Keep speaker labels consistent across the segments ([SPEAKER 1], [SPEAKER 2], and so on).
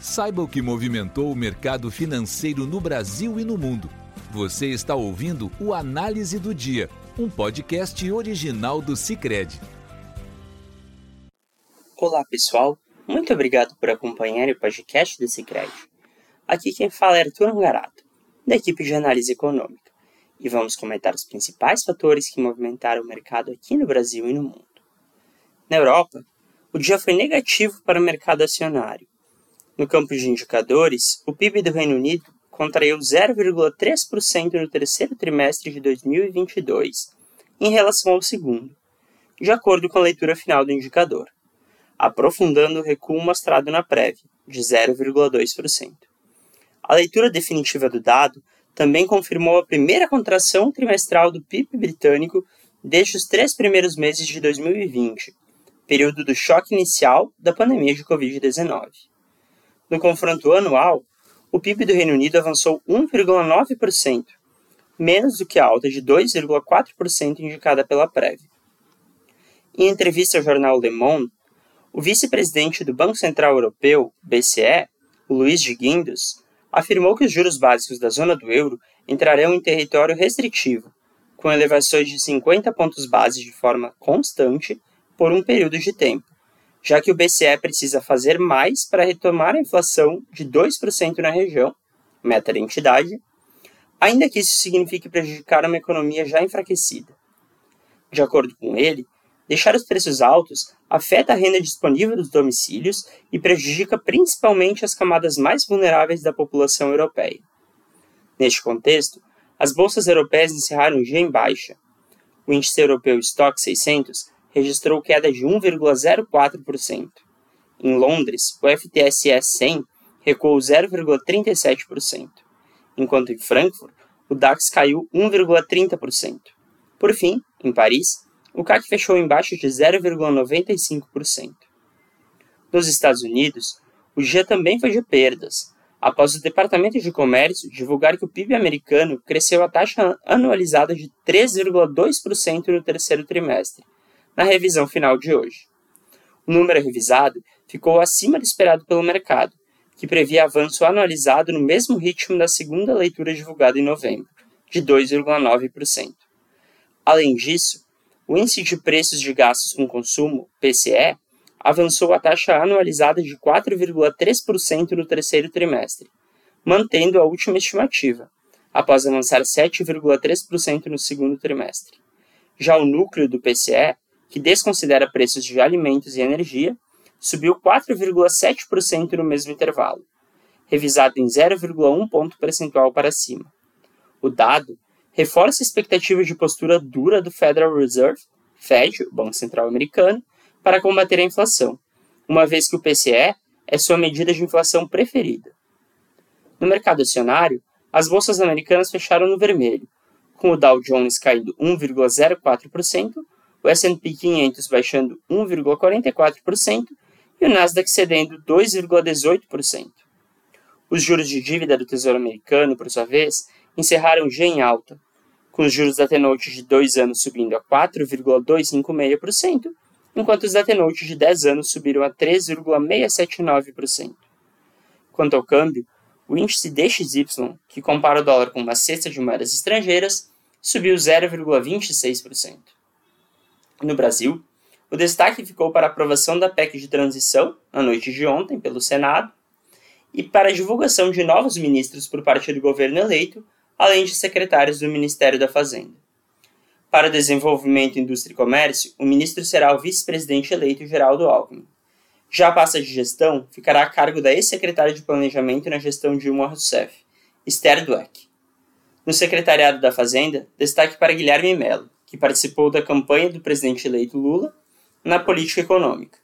[SPEAKER 1] Saiba o que movimentou o mercado financeiro no Brasil e no mundo. Você está ouvindo o Análise do Dia, um podcast original do Cicred.
[SPEAKER 2] Olá, pessoal. Muito obrigado por acompanhar o podcast do Cicred. Aqui quem fala é Arthur Angarato, da equipe de análise econômica, e vamos comentar os principais fatores que movimentaram o mercado aqui no Brasil e no mundo. Na Europa, o dia foi negativo para o mercado acionário, no campo de indicadores, o PIB do Reino Unido contraiu 0,3% no terceiro trimestre de 2022, em relação ao segundo, de acordo com a leitura final do indicador, aprofundando o recuo mostrado na prévia, de 0,2%. A leitura definitiva do dado também confirmou a primeira contração trimestral do PIB britânico desde os três primeiros meses de 2020, período do choque inicial da pandemia de Covid-19. No confronto anual, o PIB do Reino Unido avançou 1,9%, menos do que a alta de 2,4% indicada pela Prev. Em entrevista ao jornal Le Monde, o vice-presidente do Banco Central Europeu, BCE, Luiz de Guindos, afirmou que os juros básicos da zona do euro entrarão em território restritivo, com elevações de 50 pontos base de forma constante por um período de tempo, já que o BCE precisa fazer mais para retomar a inflação de 2% na região, meta da entidade, ainda que isso signifique prejudicar uma economia já enfraquecida. De acordo com ele, deixar os preços altos afeta a renda disponível dos domicílios e prejudica principalmente as camadas mais vulneráveis da população europeia. Neste contexto, as bolsas europeias encerraram o dia em baixa. O índice europeu Stock 600 registrou queda de 1,04%. Em Londres, o FTSE 100 recuou 0,37%, enquanto em Frankfurt, o DAX caiu 1,30%. Por fim, em Paris, o CAC fechou em baixo de 0,95%. Nos Estados Unidos, o dia também foi de perdas, após o Departamento de Comércio divulgar que o PIB americano cresceu a taxa anualizada de 3,2% no terceiro trimestre, na revisão final de hoje. O número revisado ficou acima do esperado pelo mercado, que previa avanço anualizado no mesmo ritmo da segunda leitura divulgada em novembro, de 2,9%. Além disso, o índice de preços de gastos com consumo, PCE, avançou a taxa anualizada de 4,3% no terceiro trimestre, mantendo a última estimativa, após avançar 7,3% no segundo trimestre. Já o núcleo do PCE que desconsidera preços de alimentos e energia, subiu 4,7% no mesmo intervalo, revisado em 0,1 ponto percentual para cima. O dado reforça a expectativa de postura dura do Federal Reserve, Fed, o Banco Central Americano, para combater a inflação, uma vez que o PCE é sua medida de inflação preferida. No mercado acionário, as bolsas americanas fecharam no vermelho, com o Dow Jones caindo 1,04%, o S&P 500 baixando 1,44% e o Nasdaq cedendo 2,18%. Os juros de dívida do Tesouro Americano, por sua vez, encerraram dia em alta, com os juros da T-Note de 2 anos subindo a 4,256%, enquanto os da T-Note de 10 anos subiram a 3,679%. Quanto ao câmbio, o índice DXY, que compara o dólar com uma cesta de moedas estrangeiras, subiu 0,26%. No Brasil, o destaque ficou para a aprovação da PEC de transição, na noite de ontem, pelo Senado, e para a divulgação de novos ministros por parte do governo eleito, além de secretários do Ministério da Fazenda. Para Desenvolvimento, Indústria e Comércio, o ministro será o vice-presidente eleito Geraldo Alckmin. Já a pasta de gestão ficará a cargo da ex-secretária de Planejamento na gestão Dilma Rousseff, Esther Dweck. No secretariado da Fazenda, destaque para Guilherme Mello, que participou da campanha do presidente eleito Lula na política econômica.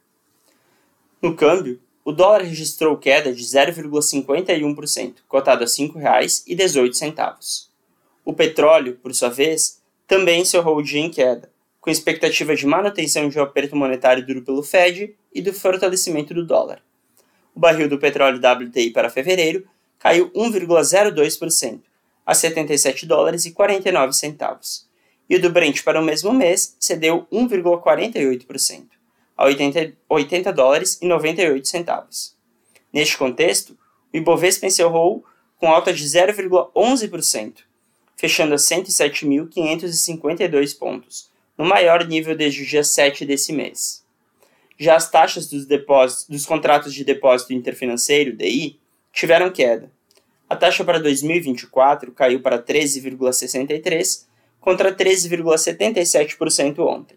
[SPEAKER 2] No câmbio, o dólar registrou queda de 0,51%, cotado a R$ 5,18. O petróleo, por sua vez, também encerrou o dia em queda, com expectativa de manutenção de um aperto monetário duro pelo Fed e do fortalecimento do dólar. O barril do petróleo WTI para fevereiro caiu 1,02%, a 77 dólares e 49 centavos e o do Brent para o mesmo mês cedeu 1,48%, a 80, 80 dólares e 98 centavos. Neste contexto, o Ibovespa encerrou com alta de 0,11%, fechando a 107.552 pontos, no maior nível desde o dia 7 desse mês. Já as taxas dos, depósitos, dos contratos de depósito interfinanceiro, DI, tiveram queda. A taxa para 2024 caiu para 13,63% contra 13,77% ontem.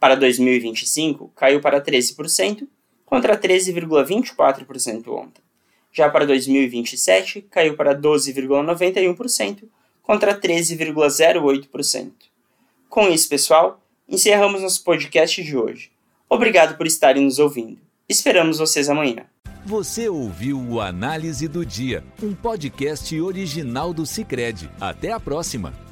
[SPEAKER 2] Para 2025, caiu para 13% contra 13,24% ontem. Já para 2027, caiu para 12,91% contra 13,08%. Com isso, pessoal, encerramos nosso podcast de hoje. Obrigado por estarem nos ouvindo. Esperamos vocês amanhã.
[SPEAKER 1] Você ouviu o Análise do Dia, um podcast original do Cicred. Até a próxima!